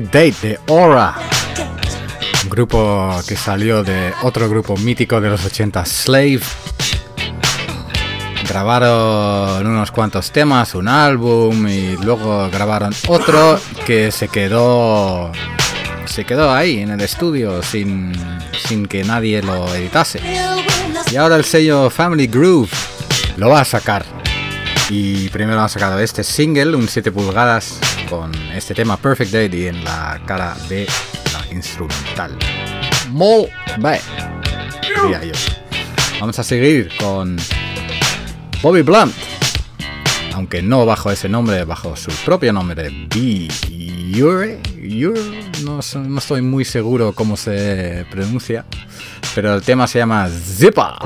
Date de Aura. Un grupo que salió de otro grupo mítico de los 80, Slave. Grabaron unos cuantos temas, un álbum y luego grabaron otro que se quedó se quedó ahí en el estudio sin, sin que nadie lo editase. Y ahora el sello Family Groove lo va a sacar. Y primero han sacado este single, un 7 pulgadas, con este tema Perfect Day y en la cara de la instrumental. Molt bé, diría. Vamos a seguir con Bobby Blunt, aunque no bajo ese nombre, bajo su propio nombre, B. Yure, no, no estoy muy seguro cómo se pronuncia, pero el tema se llama Zippa.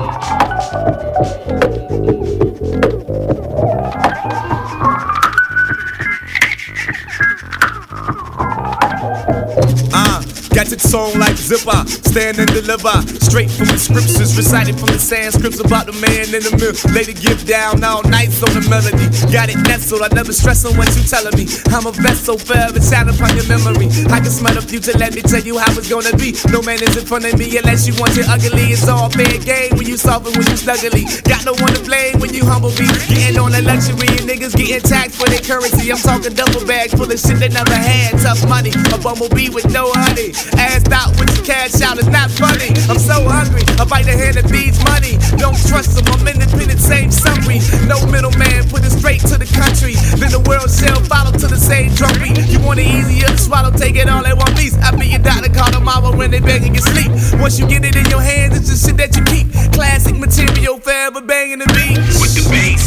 Got it song like zipper, stand and deliver. Straight from the scriptures, recited from the Sanscripts about the man in the middle. Lady give down all nights on the melody. Got it nestled, I never stress on what you telling me. I'm a vessel forever, sound upon your memory. I can smell the future, let me tell you how it's gonna be. No man is in front of me unless you want it ugly. It's all fair game when you soft and when you snuggly. Got no one to blame when you humble me. Getting on the luxury and niggas getting taxed for their currency. I'm talking double bag full of shit they never had. Tough money, a bumblebee with no honey. Asked out with your cash out, it's not funny. I'm so hungry, I bite the hand that feeds money. Don't trust them, I'm independent, same summary. No middleman, put it straight to the country. Then the world shall follow to the same drum beat. You want it easier swallow, take it all at one piece. I be your doctor, call tomorrow when they begging you sleep. Once you get it in your hands, it's the shit that you keep. Classic material, forever banging the beat. With the bass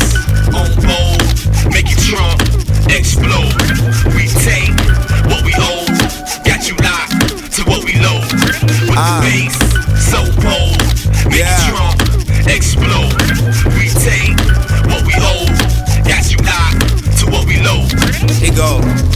on bold, make it trump, explode. We take With uh, the bass so bold, make yeah. it trump, explode. We take what we owe, got you locked to what we load. It go.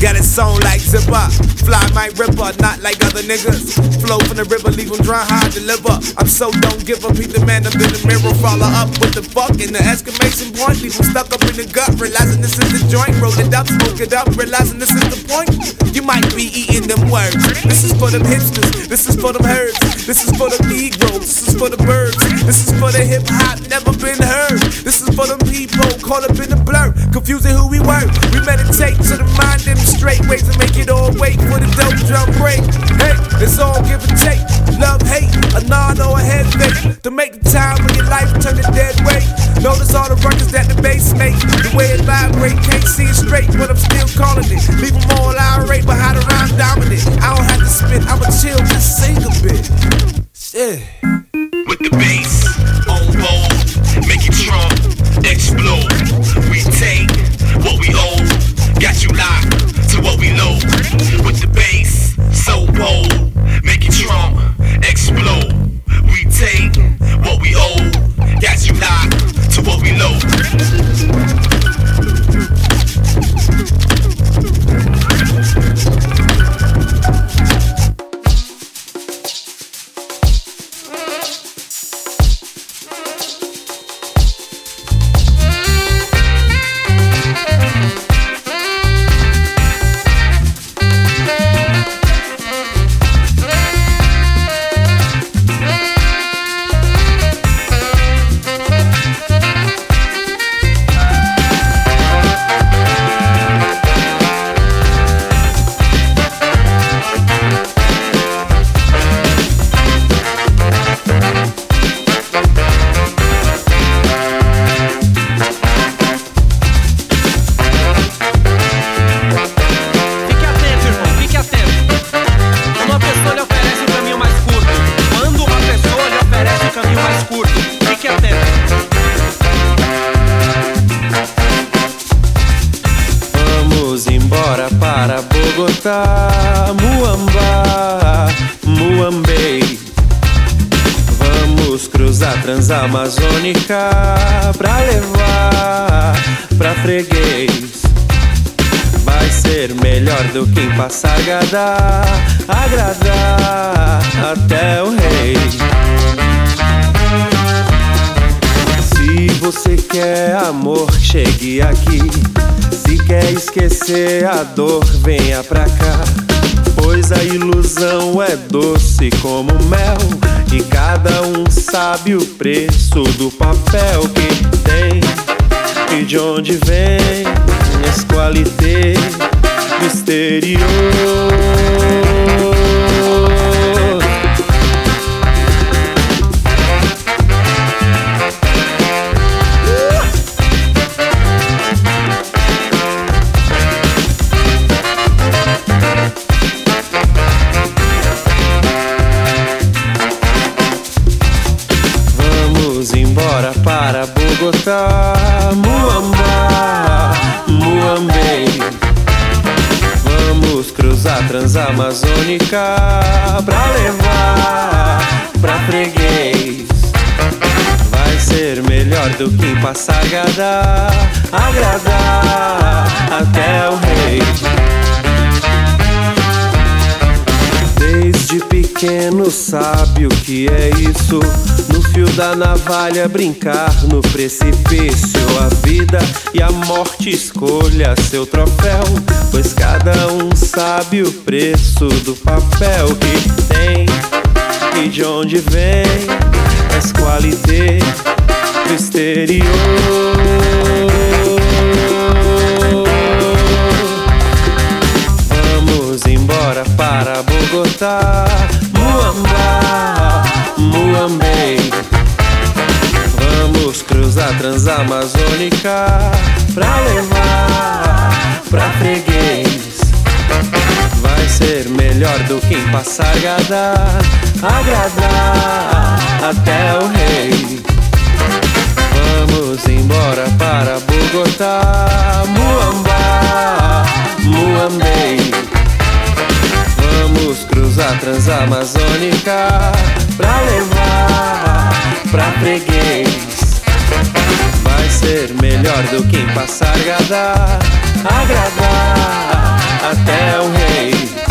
Got it sewn like zipper. Fly my ripper, not like other niggas. Flow from the river, leave them dry, hard deliver. I'm so don't give up, beat the man up in the mirror. Follow up with the fuck and the exclamation point. Leave them stuck up in the gut, realizing this is the joint. Roll it up, smoke it up, realizing this is the point. You might be eating them words. This is for them hipsters, this is for them herds. This is for the Negroes, this is for the birds. This is for the hip hop, never been heard. This is for them people caught up in the blur, confusing who we were. We meditate to the mind and straight ways to make it all wait for the dope drum break. Hey, it's all give and take. Love, hate, a nod or a head fake. To make the time of your life turn to dead weight. Notice all the records that the bass make. The way it vibrate, can't see it straight, but I'm still calling it. Leave them all irate, but how the rhyme dominant. I don't have to spit, I'ma chill, just sing a bit. Shit. With the bass doce como mel. E cada um sabe o preço do papel que tem e de onde vem esse qualité do Transamazônica pra levar pra freguês. Vai ser melhor do que em Passagada, agradar até o rei. Desde pequeno sabe o que é isso fio da navalha brincar no precipício. A vida e a morte escolha seu troféu, pois cada um sabe o preço do papel que tem e de onde vem. As qualité do exterior. Vamos embora para Bogotá, Muamba, Muambei. Vamos cruzar Transamazônica pra levar pra freguês. Vai ser melhor do que em Passargada, agradar até o rei. Vamos embora para Bogotá, Muamba, Muambei. Vamos cruzar Transamazônica pra levar pra freguês. Ser melhor do que em Passargada, agradar até o rei.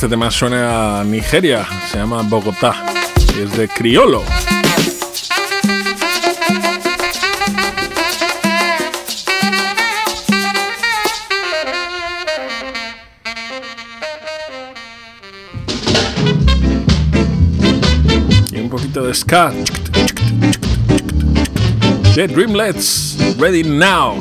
Este tema suena a Nigeria, se llama Bogotá y es de Criolo. Y un poquito de ska. The Dreamlets, ready now.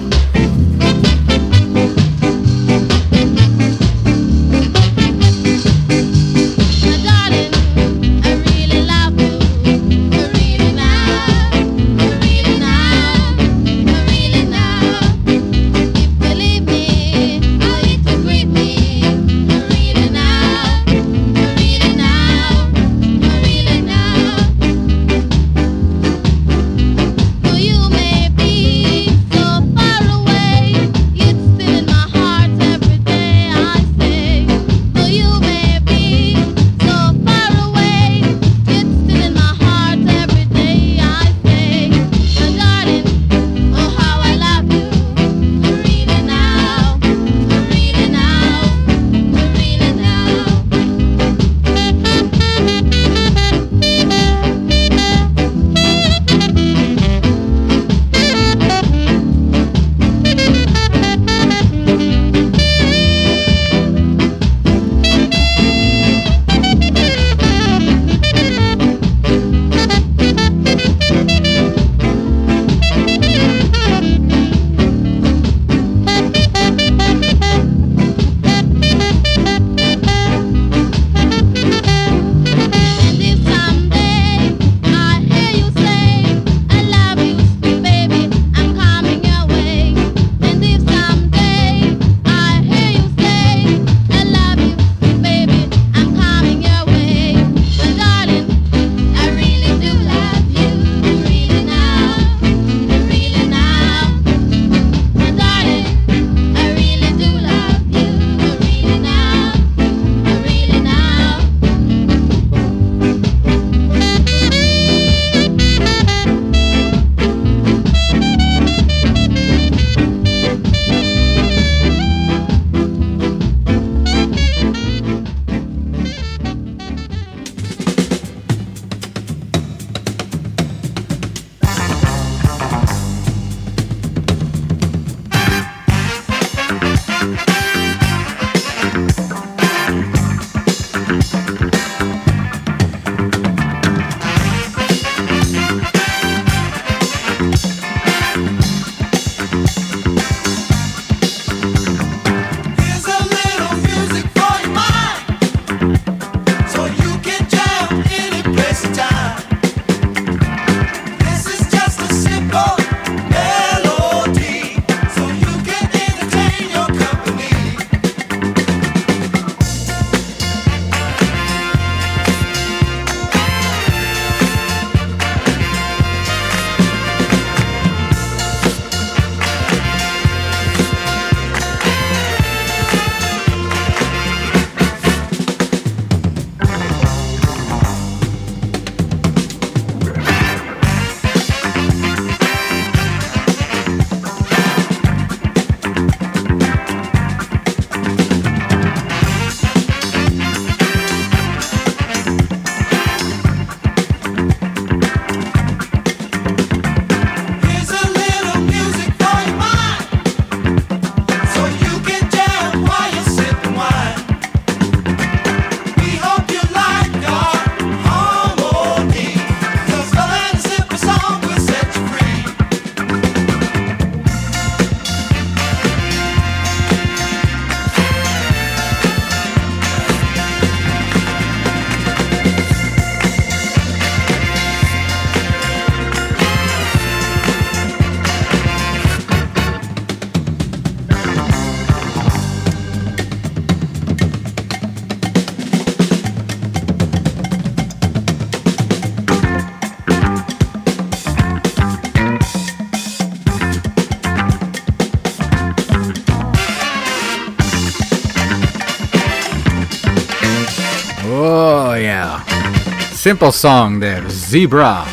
Simple Song de Zebra.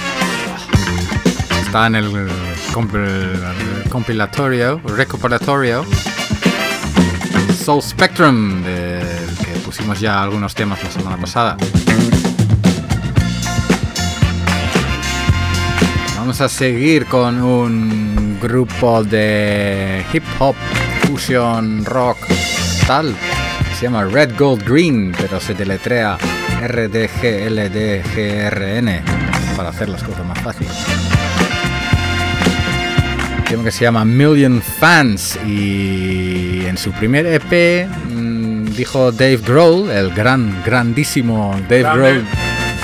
Está en el compil- compilatorio, recuperatorio Soul Spectrum, del que pusimos ya algunos temas la semana pasada. Vamos a seguir con un grupo de hip hop, fusion rock, tal. Se llama Red Gold Green, pero se deletrea RDGLDGRN para hacer las cosas más fáciles. Tema que se llama Million Fans y en su primer EP mm, dijo Dave Grohl, el gran, grandísimo Dave Grande. Grohl,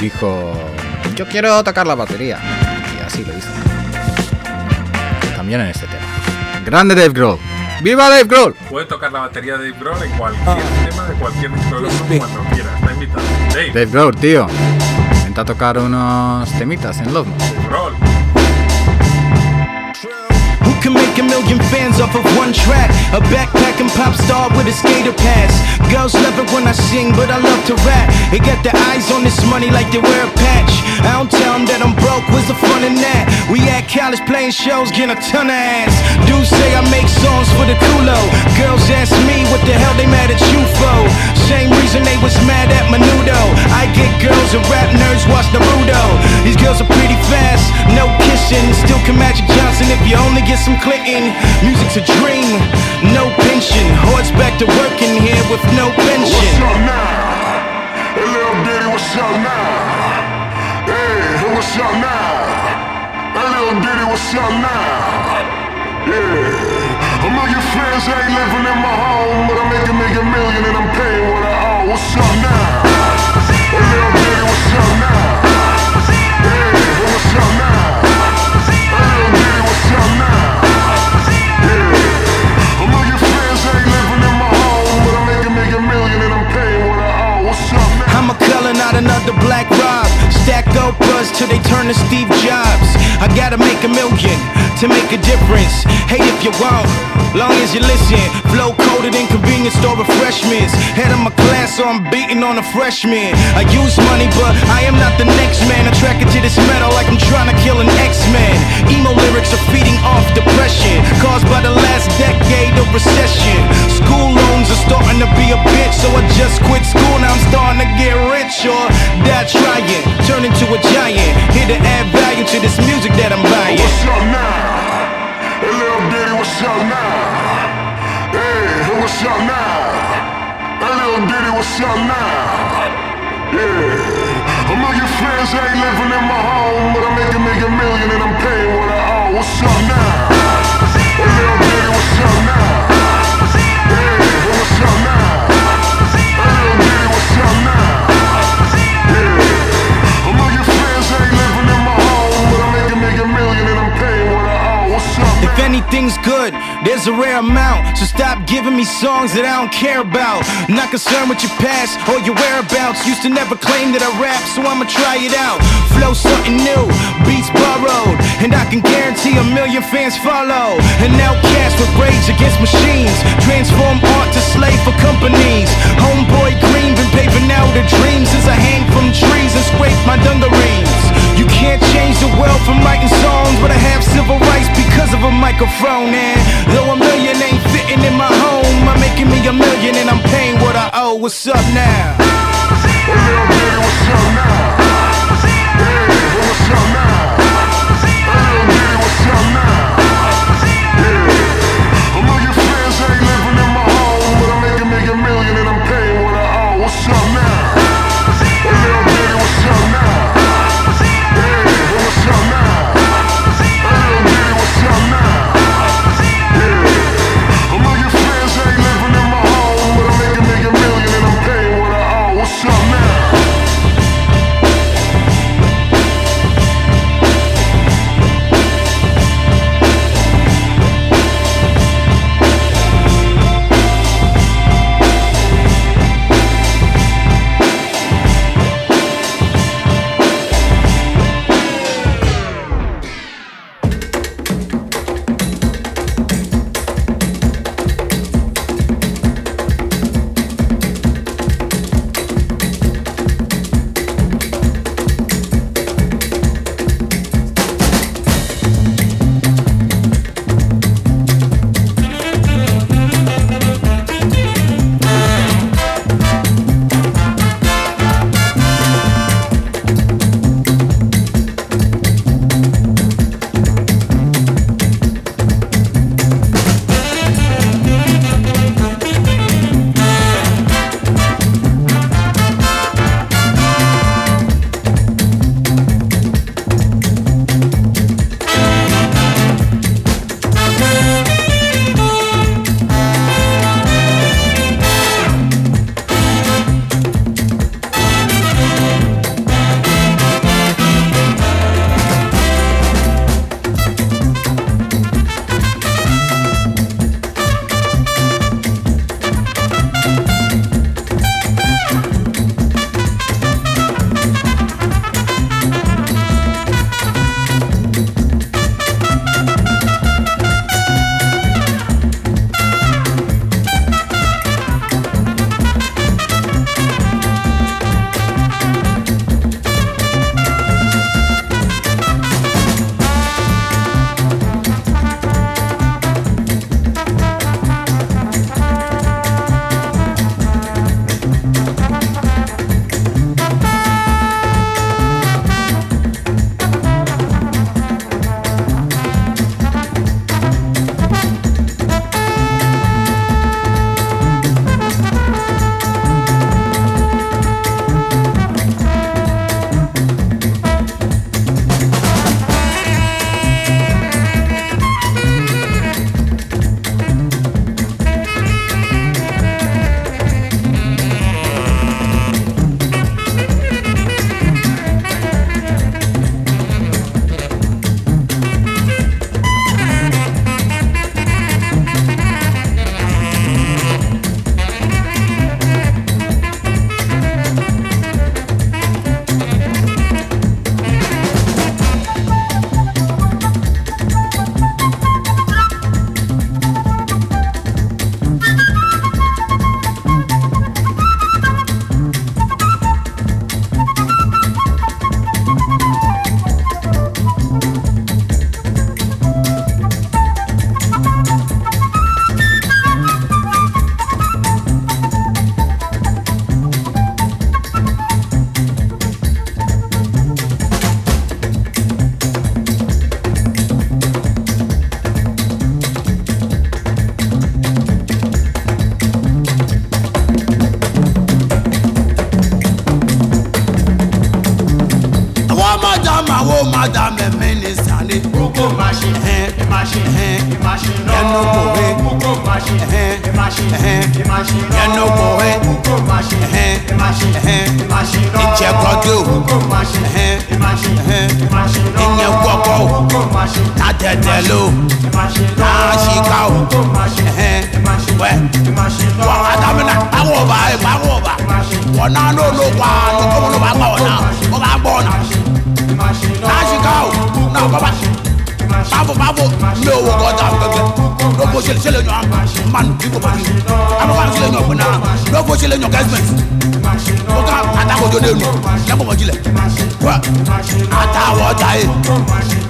dijo yo quiero tocar la batería y así lo hizo. También en este tema. Grande Dave Grohl. ¡Viva Dave Grohl! Puede tocar la batería de Dave Grohl en cualquier tema de cualquier micrófono cuando quiera. Está invitado. Dave, Dave Grohl, tío. Intenta tocar unos temitas en Love. Dave Grohl. A million fans off of one track? A backpacking pop star with a skater pass. Girls love it when I sing, but I love to rap. They got their eyes on this money like they wear a patch. I don't tell them that I'm broke, what's the fun in that? We at college playing shows, getting a ton of ass. Dudes say I make songs for the culo. Girls ask me what the hell they mad at you for. Same reason they was mad at Menudo. I get girls and rap nerds watch Naruto. These girls are pretty fast, no kissing. Still can Magic Johnson if you only get some Clinton. Music's a dream, no pension. Hordes back to working here with no pension. What's up now? Hey, little bitty, what's up now? Hey, what's up now? Hey, little bitty, what's up now? Yeah. A million fans ain't living in my home, but I'm making a million and I'm paying what I owe. What's up now? Hey, make a difference. Hate if you won't, long as you listen. Flow coated in convenience store refreshments. Head of my class, so I'm beating on a freshman. I use money, but I am not the next man. Attracted to this metal like I'm trying to kill an X-Man. Emo lyrics are feeding off depression caused by the last decade of recession. School loans are starting to be a bitch, so I just quit school. Now I'm starting to get rich or die trying. Turn into a giant. Here to add value to this music that I'm buying. What's up now? Hey, what's up now? Hey, what's up now? Hey, little bitty, what's up now? Yeah. A million fans ain't living in my home, but I'm making me a million and I'm paying what I owe. What's up now? Hey, little bitty, what's up now? Hey, what's up now? Anything's good, there's a rare amount. So stop giving me songs that I don't care about. Not concerned with your past or your whereabouts. Used to never claim that I rap, so I'ma try it out. Flow something new, beats borrowed. And I can guarantee a million fans follow. An outcast with rage against machines. Transform art to slave for companies. Homeboy Green been paving out a dream since I hang from trees and scrape my dungarees. Can't change the world from writing songs, but I have civil rights because of a microphone. And though a million ain't fitting in my home, I'm making me a million and I'm paying what I owe. What's up now? kò ìyẹn kọkọ o kò má ṣe tàtẹ̀tẹ̀ ló àṣìká o wẹ wọn adámínà àwọn ọba ẹgbẹ àwọn ọba wọn náà pa àtúntò bá gbà wọn náà wọn bá gbọ ọ̀nà àṣìká o náà kọ́ bá ṣe báfo báfo ní kọ́ta gẹ́gẹ́ ko sele sele ɲɔ man iko man a ma ko an sele ɲɔ kunna dɔw ko sele ɲɔ gɛsibɛn o ka a ta ko jo den nu ne bɔbɔ ji lɛ wa a ta wɔ ta ye? E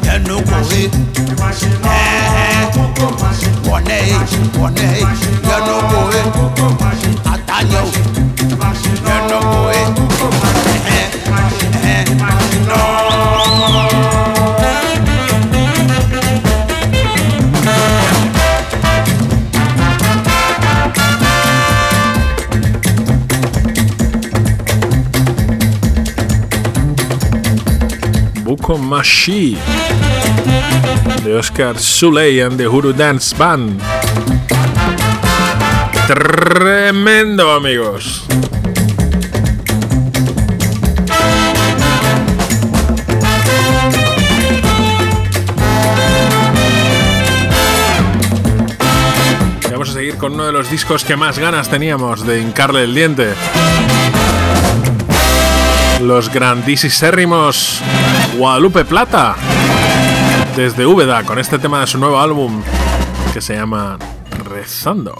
yɛnu ko ye ɛɛ wɔnɛ ye wɔnɛ ye yɛnu o yɛnu ko ye ɛɛ ɛɛ nɔɔ. Mashi de Oscar Suley and the Huru Dance Band. Tremendo, amigos. Vamos a seguir con uno de los discos que más ganas teníamos de hincarle el diente. Los grandísimos Guadalupe Plata. Desde Úbeda, con este tema de su nuevo álbum que se llama Rezando.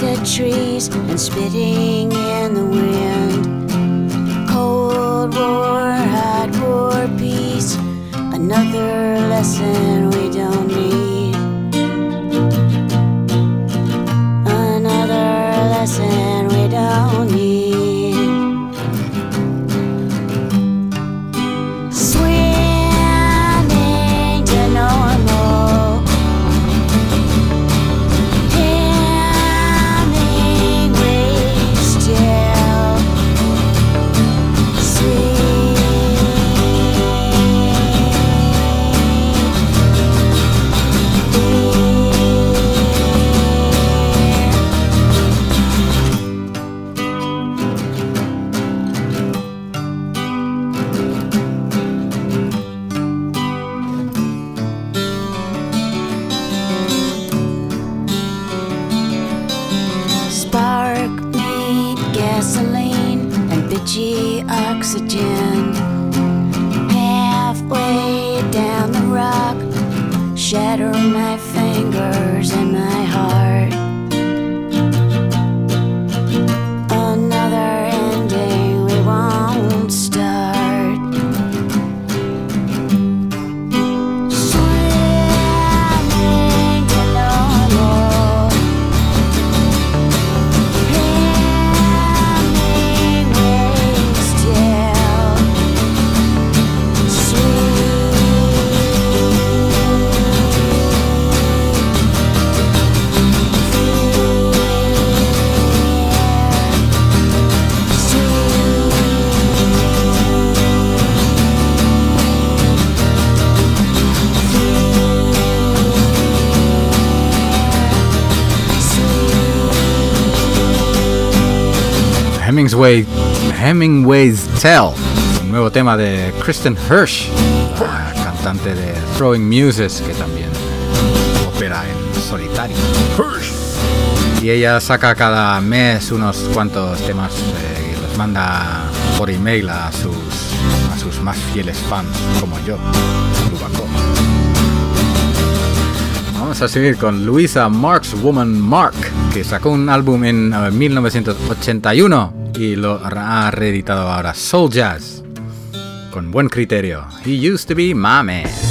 Rustic trees and spitting in the wind. Cold war, hot war, peace. Another lesson Hemingway, Hemingway's Tell, un nuevo tema de Kristen Hirsch, la cantante de Throwing Muses, que también opera en solitario. Y ella saca cada mes unos cuantos temas eh, y los manda por email a sus, a sus más fieles fans, como yo, Rubaco. Vamos a seguir con Luisa Marks Woman Mark, que sacó un álbum en eh, 1981 y lo ha reeditado ahora Soul Jazz, con buen criterio. He used to be my man.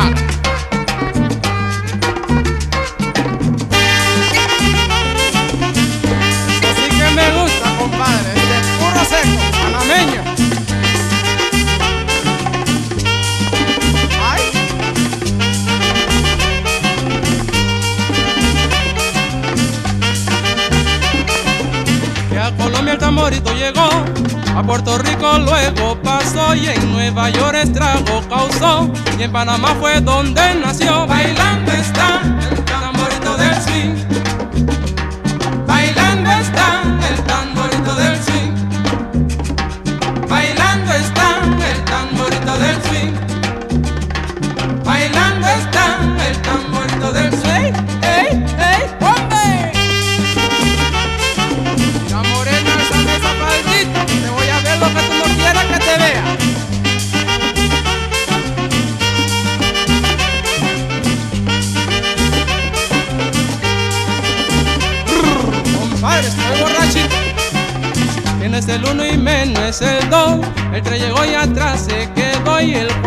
아! y en Nueva York estrago causó y en Panamá fue donde nació. Bailando está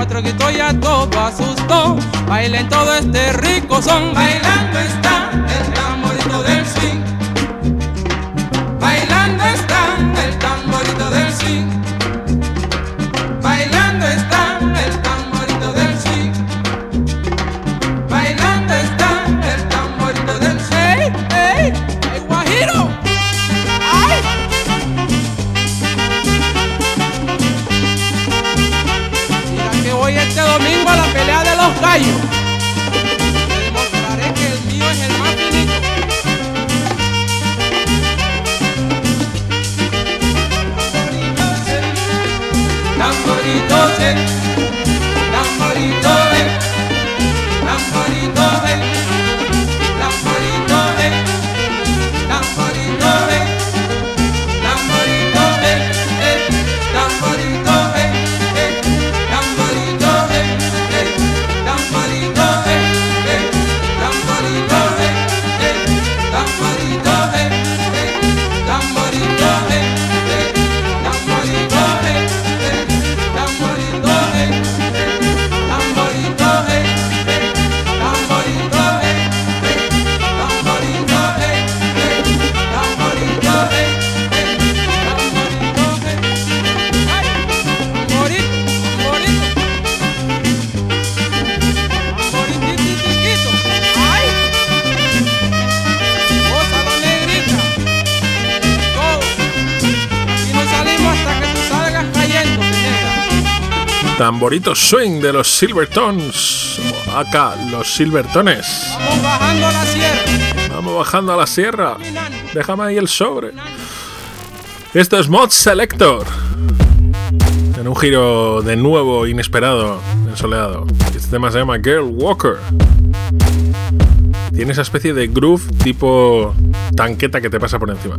cuatro ya todo asustó. Bailen todo este rico son. Bailando está favorito swing de los Silvertones. Acá, los Silvertones. Vamos bajando a la sierra. Vamos bajando a la sierra. Déjame ahí el sobre. Esto es Mod Selector. En un giro de nuevo inesperado ensoleado. Este tema se llama Girl Walker. Tiene esa especie de groove tipo tanqueta que te pasa por encima.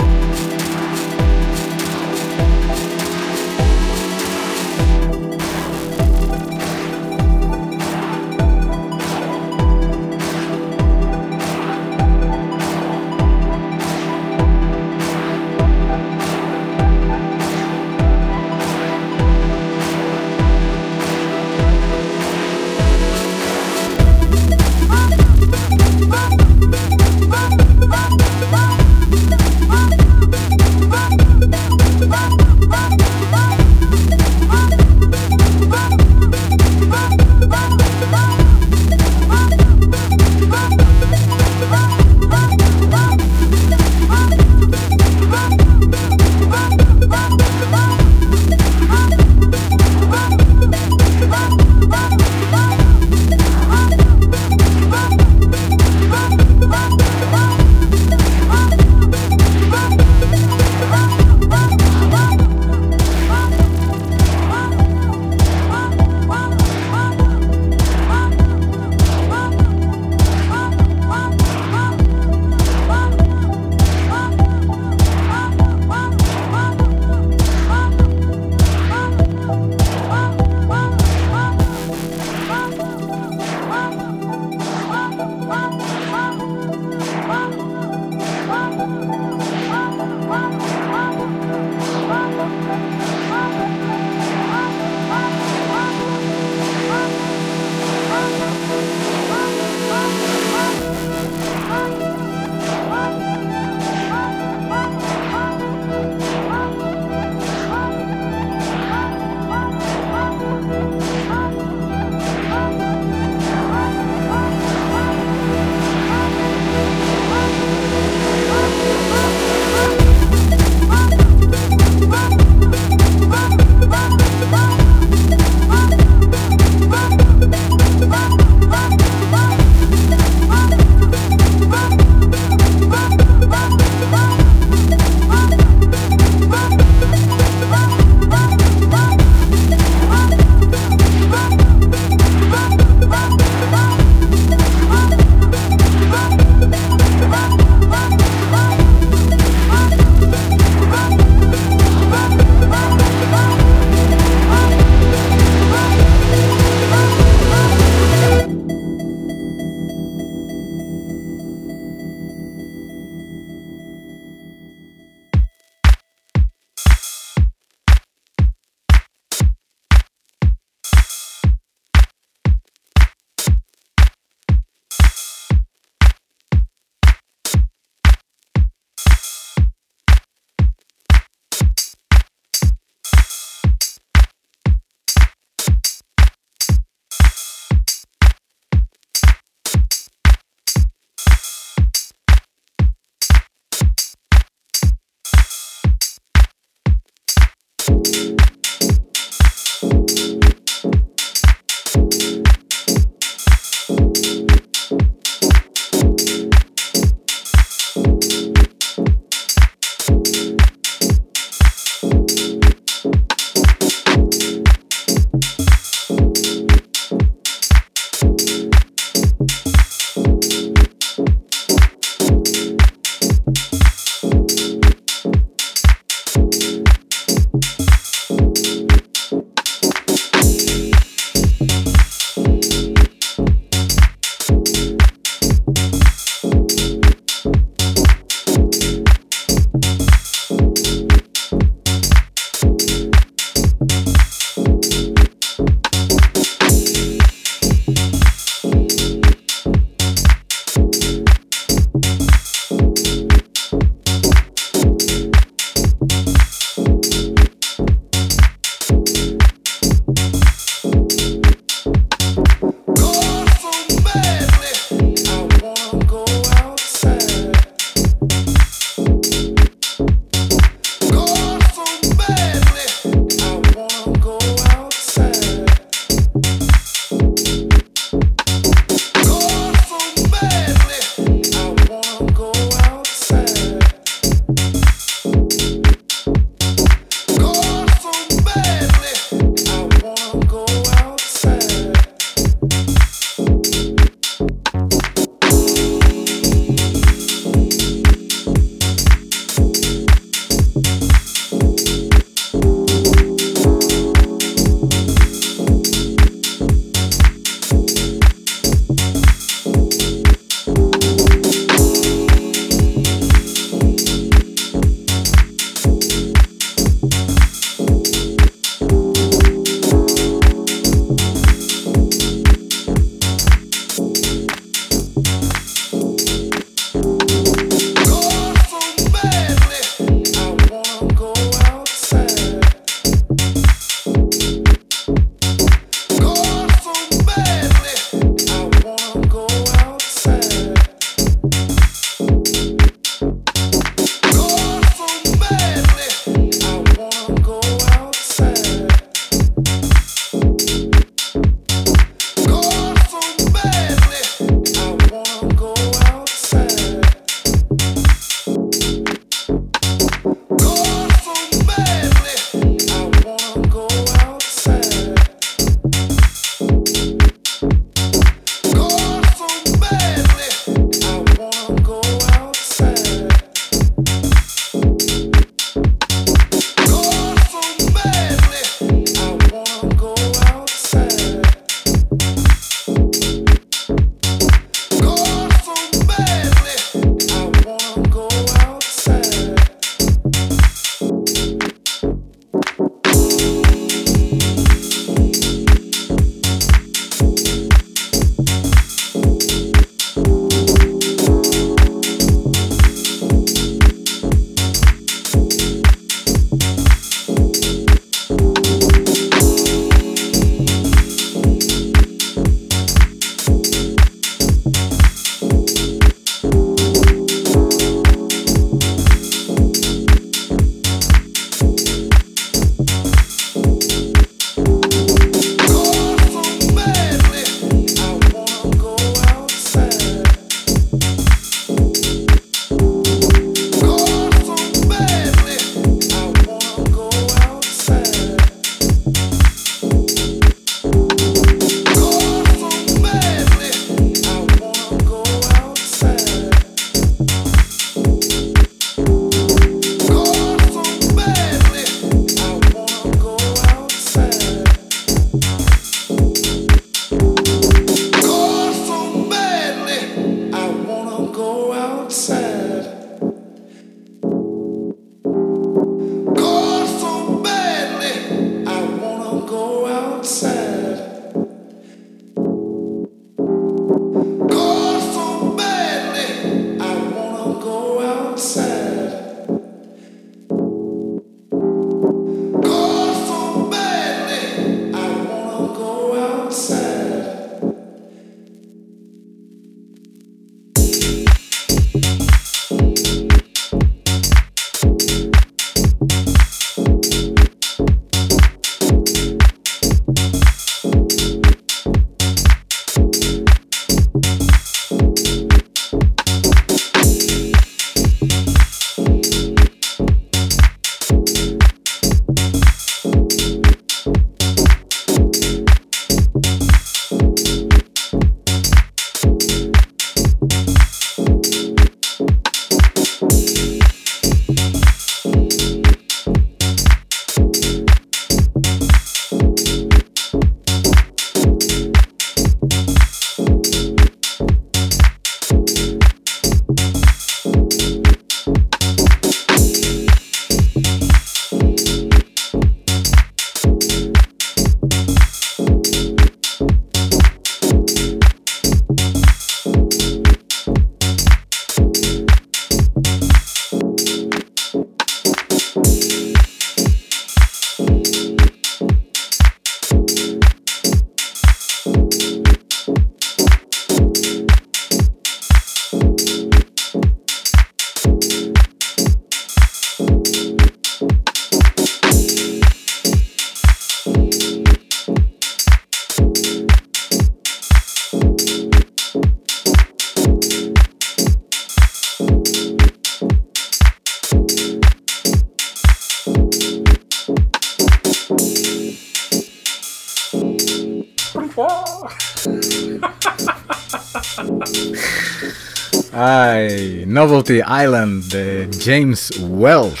Island de James Welsh.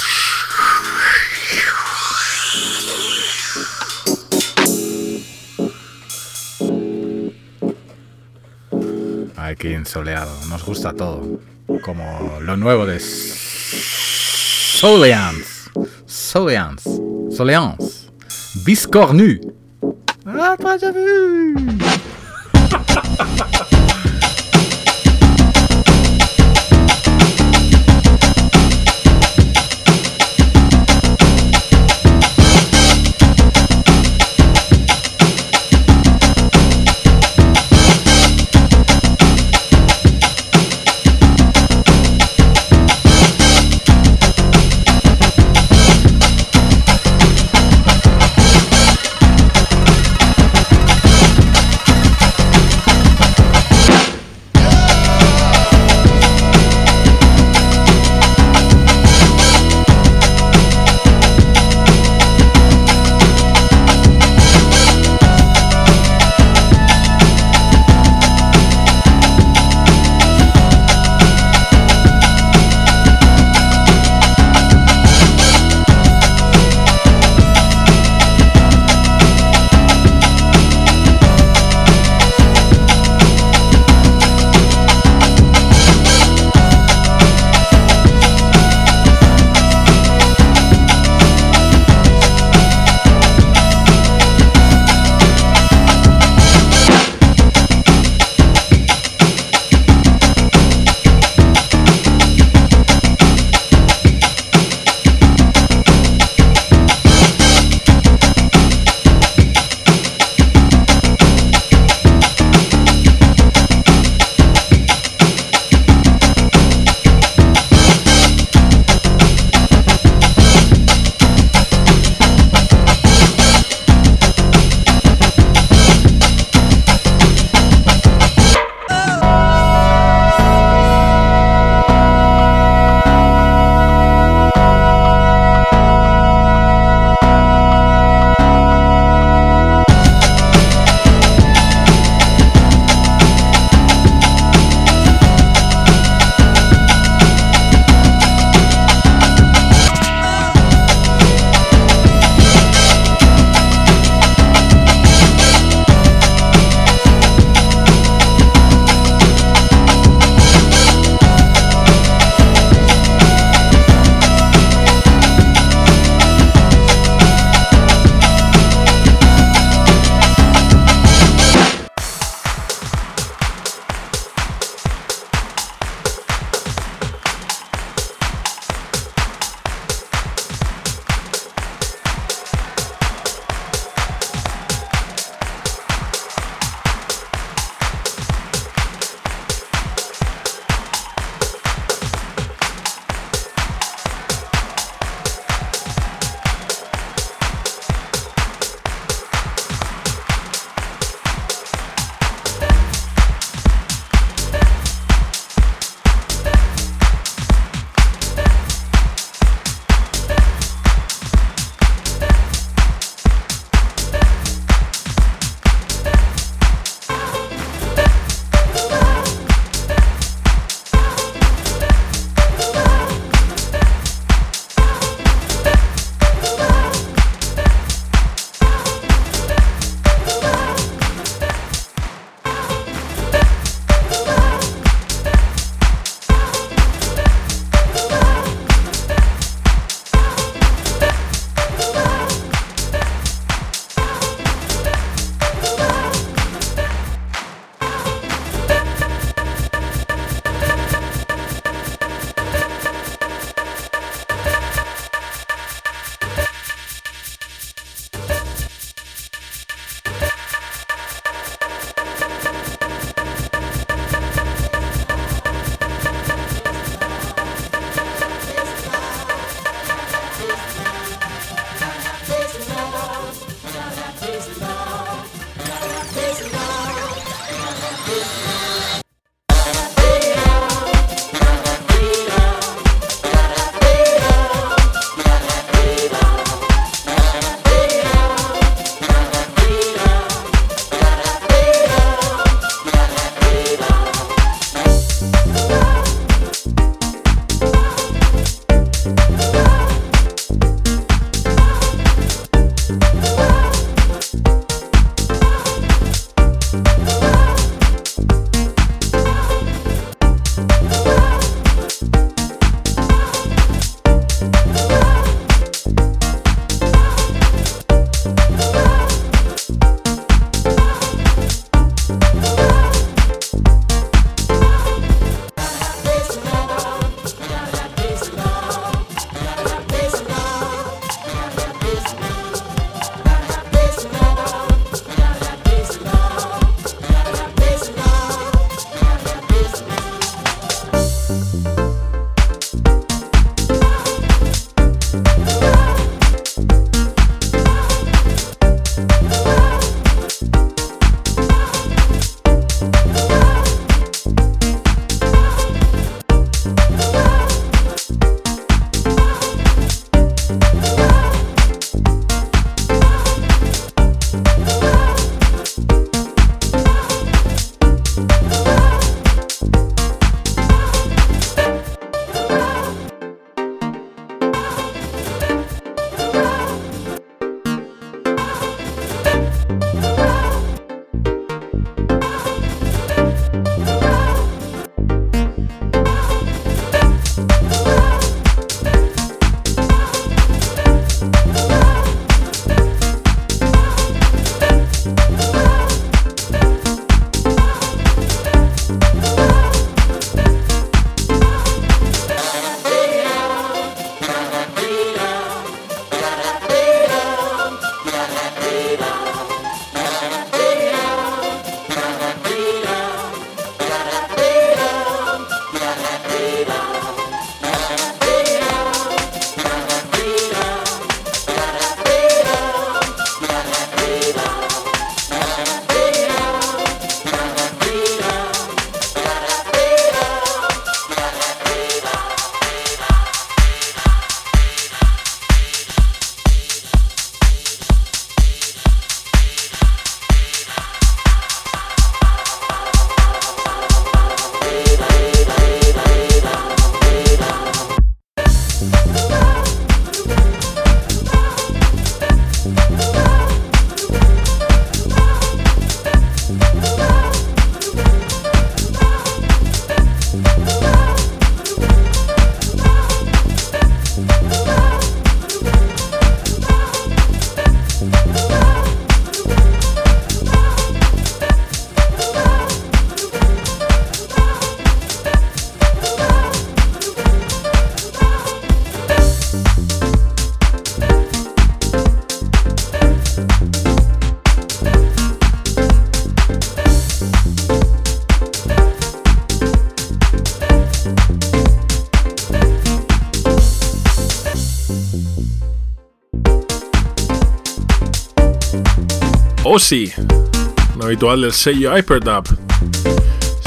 Aquí en soleado, nos gusta todo. Como lo nuevo de Soleance. Soleance. Soleance. Biscornu. Ah, pas vu. Ozzy, un habitual del sello Hyperdub.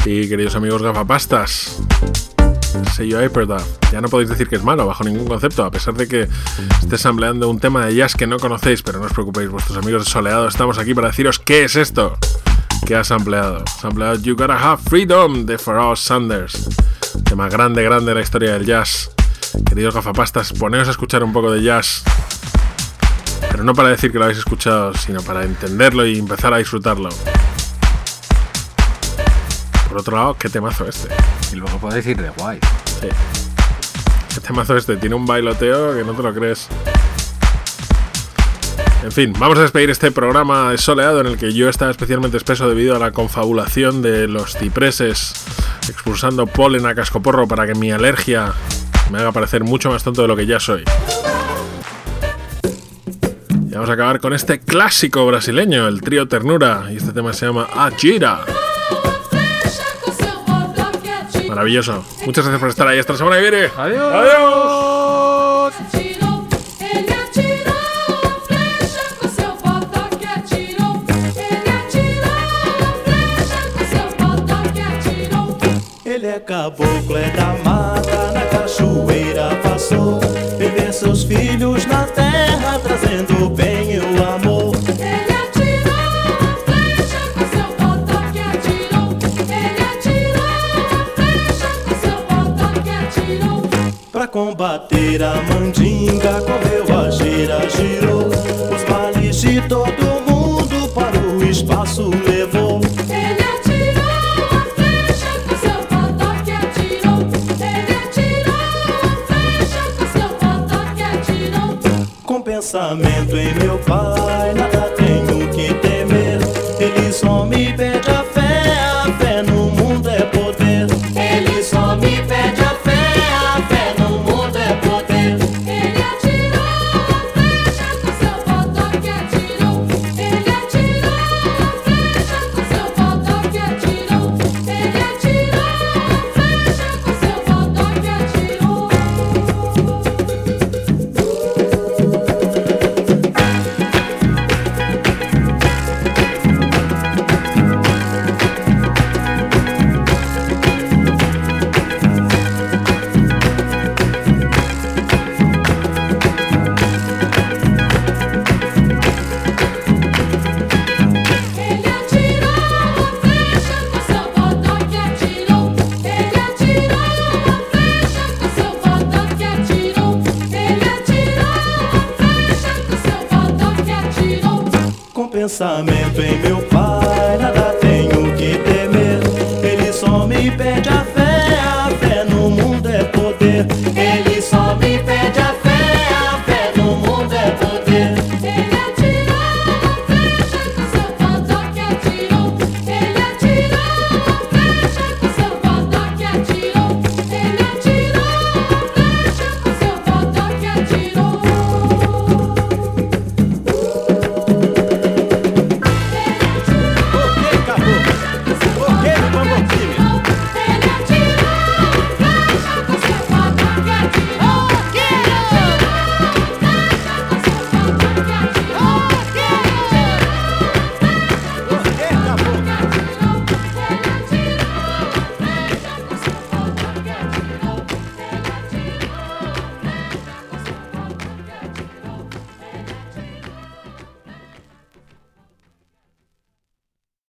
Sí, queridos amigos gafapastas, el sello Hyperdub. Ya no podéis decir que es malo bajo ningún concepto, a pesar de que estés ampliando un tema de jazz que no conocéis, pero no os preocupéis, vuestros amigos de estamos aquí para deciros qué es esto que has ampliado. Has ampliado You Gotta Have Freedom de Pharoah Sanders, tema grande, grande de la historia del jazz. Queridos gafapastas, poneos a escuchar un poco de jazz pero no para decir que lo habéis escuchado, sino para entenderlo y empezar a disfrutarlo. Por otro lado, qué temazo este. Y luego podéis ir de guay. Sí. Qué temazo este, tiene un bailoteo que no te lo crees. En fin, vamos a despedir este programa soleado en el que yo estaba especialmente espeso debido a la confabulación de los cipreses expulsando polen a cascoporro para que mi alergia me haga parecer mucho más tonto de lo que ya soy. Y vamos a acabar con este clásico brasileño, el trío Ternura, y este tema se llama Achira. Maravilloso. Muchas gracias por estar ahí. Hasta la semana que viene. Adiós. Adiós. Ele é caboclo, é da mata, na cachoeira passou. Viver seus filhos na terra, trazendo o combater a mandinga, correu a gira, girou. Os males de todo mundo para o espaço levou. Ele atirou a flecha com seu botoque atirou. Ele atirou a flecha com seu botoque atirou. Com pensamento em meu pai,